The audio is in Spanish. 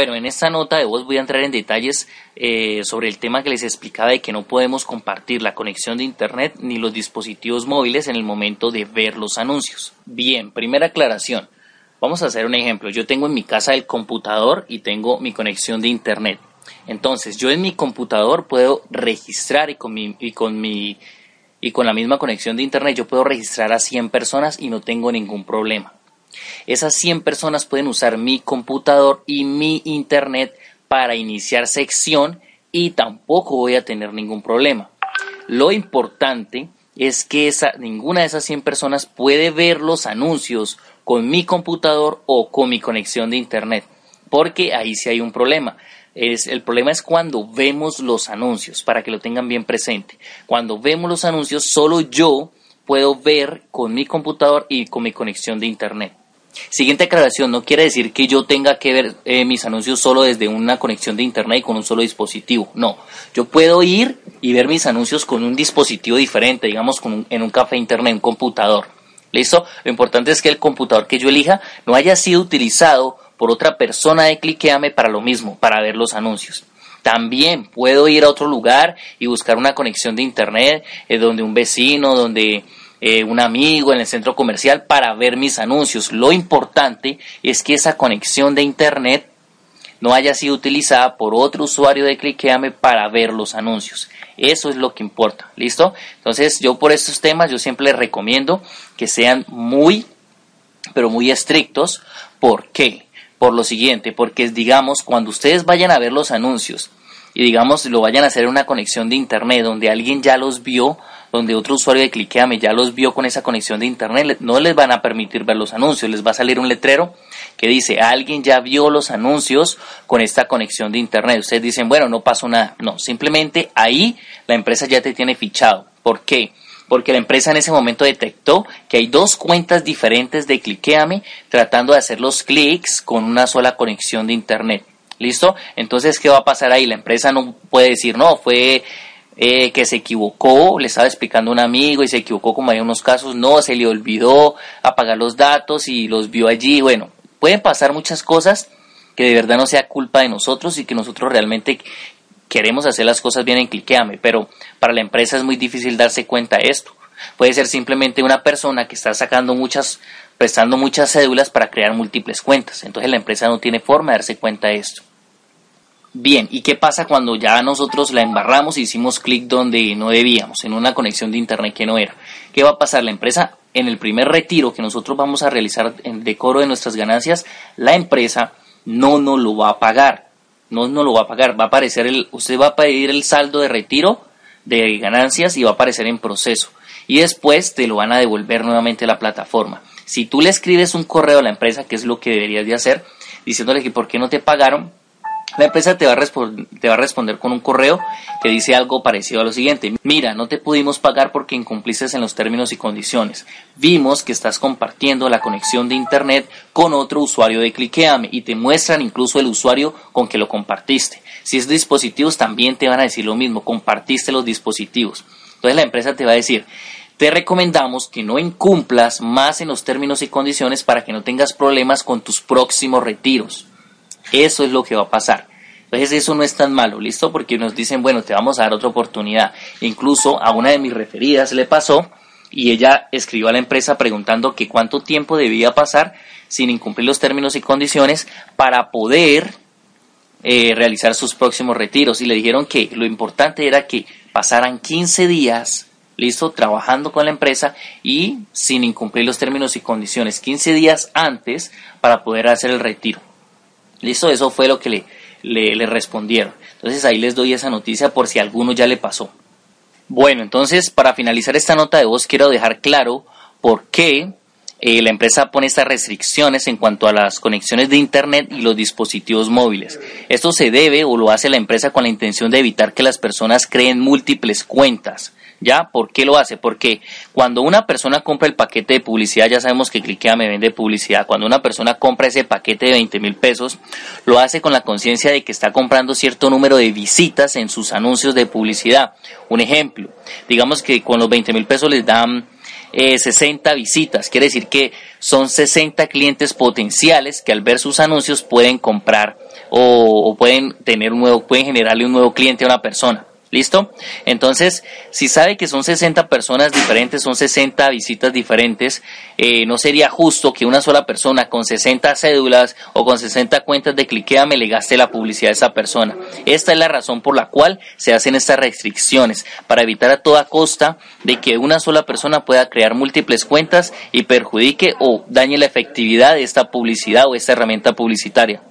Bueno, en esta nota de voz voy a entrar en detalles eh, sobre el tema que les explicaba de que no podemos compartir la conexión de Internet ni los dispositivos móviles en el momento de ver los anuncios. Bien, primera aclaración. Vamos a hacer un ejemplo. Yo tengo en mi casa el computador y tengo mi conexión de Internet. Entonces, yo en mi computador puedo registrar y con mi, y con mi y con la misma conexión de Internet yo puedo registrar a 100 personas y no tengo ningún problema. Esas 100 personas pueden usar mi computador y mi internet para iniciar sección y tampoco voy a tener ningún problema. Lo importante es que ninguna de esas 100 personas puede ver los anuncios con mi computador o con mi conexión de internet, porque ahí sí hay un problema. El problema es cuando vemos los anuncios, para que lo tengan bien presente. Cuando vemos los anuncios, solo yo puedo ver con mi computador y con mi conexión de internet. Siguiente aclaración, no quiere decir que yo tenga que ver eh, mis anuncios solo desde una conexión de internet y con un solo dispositivo. No, yo puedo ir y ver mis anuncios con un dispositivo diferente, digamos con en un café internet, un computador. ¿Listo? Lo importante es que el computador que yo elija no haya sido utilizado por otra persona de Cliqueame para lo mismo, para ver los anuncios. También puedo ir a otro lugar y buscar una conexión de internet eh, donde un vecino, donde eh, un amigo en el centro comercial para ver mis anuncios. Lo importante es que esa conexión de internet no haya sido utilizada por otro usuario de Cliqueame para ver los anuncios. Eso es lo que importa, ¿listo? Entonces yo por estos temas yo siempre les recomiendo que sean muy, pero muy estrictos. ¿Por qué? Por lo siguiente, porque digamos, cuando ustedes vayan a ver los anuncios y digamos lo vayan a hacer en una conexión de internet donde alguien ya los vio, donde otro usuario de Cliqueame ya los vio con esa conexión de internet, no les van a permitir ver los anuncios, les va a salir un letrero que dice, alguien ya vio los anuncios con esta conexión de internet. Ustedes dicen, bueno, no pasó nada. No, simplemente ahí la empresa ya te tiene fichado. ¿Por qué? Porque la empresa en ese momento detectó que hay dos cuentas diferentes de Cliqueame tratando de hacer los clics con una sola conexión de internet. ¿Listo? Entonces, ¿qué va a pasar ahí? La empresa no puede decir, no, fue eh, que se equivocó, le estaba explicando a un amigo y se equivocó como hay unos casos, no, se le olvidó apagar los datos y los vio allí. Bueno, pueden pasar muchas cosas que de verdad no sea culpa de nosotros y que nosotros realmente queremos hacer las cosas bien en Cliqueame, pero para la empresa es muy difícil darse cuenta de esto. Puede ser simplemente una persona que está sacando muchas, prestando muchas cédulas para crear múltiples cuentas. Entonces la empresa no tiene forma de darse cuenta de esto. Bien, ¿y qué pasa cuando ya nosotros la embarramos y hicimos clic donde no debíamos, en una conexión de internet que no era? ¿Qué va a pasar? La empresa, en el primer retiro que nosotros vamos a realizar en decoro de nuestras ganancias, la empresa no nos lo va a pagar. No nos lo va a pagar. Va a aparecer el, usted va a pedir el saldo de retiro de ganancias y va a aparecer en proceso. Y después te lo van a devolver nuevamente a la plataforma. Si tú le escribes un correo a la empresa, que es lo que deberías de hacer, diciéndole que por qué no te pagaron, la empresa te va, a te va, a responder con un correo que dice algo parecido a lo siguiente. Mira, no te pudimos pagar porque incumpliste en los términos y condiciones. Vimos que estás compartiendo la conexión de Internet con otro usuario de Cliqueame y te muestran incluso el usuario con que lo compartiste. Si es dispositivos, también te van a decir lo mismo. Compartiste los dispositivos. Entonces la empresa te va a decir, te recomendamos que no incumplas más en los términos y condiciones para que no tengas problemas con tus próximos retiros. Eso es lo que va a pasar. Entonces eso no es tan malo, ¿listo? Porque nos dicen, bueno, te vamos a dar otra oportunidad. Incluso a una de mis referidas le pasó y ella escribió a la empresa preguntando que cuánto tiempo debía pasar sin incumplir los términos y condiciones para poder eh, realizar sus próximos retiros. Y le dijeron que lo importante era que pasaran 15 días, listo, trabajando con la empresa y sin incumplir los términos y condiciones, 15 días antes para poder hacer el retiro. Listo, eso fue lo que le, le, respondieron. Entonces ahí les doy esa noticia por si alguno ya le pasó. Bueno, entonces para finalizar esta nota de voz quiero dejar claro por qué eh, la empresa pone estas restricciones en cuanto a las conexiones de Internet y los dispositivos móviles. Esto se debe o lo hace la empresa con la intención de evitar que las personas creen múltiples cuentas ¿Ya? ¿Por qué lo hace? Porque cuando una persona compra el paquete de publicidad, ya sabemos que Cliquea me vende publicidad. Cuando una persona compra ese paquete de 20 mil pesos, lo hace con la conciencia de que está comprando cierto número de visitas en sus anuncios de publicidad. Un ejemplo, digamos que con los 20 mil pesos les dan 60 eh, visitas. Quiere decir que son 60 clientes potenciales que al ver sus anuncios pueden comprar o, pueden tener un nuevo, pueden generarle un nuevo cliente a una persona. ¿Listo? Entonces, si sabe que son 60 personas diferentes, son 60 visitas diferentes, eh, no sería justo que una sola persona con 60 cédulas o con 60 cuentas de cliquea me le gaste la publicidad a esa persona. Esta es la razón por la cual se hacen estas restricciones, para evitar a toda costa de que una sola persona pueda crear múltiples cuentas y perjudique o dañe la efectividad de esta publicidad o esta herramienta publicitaria.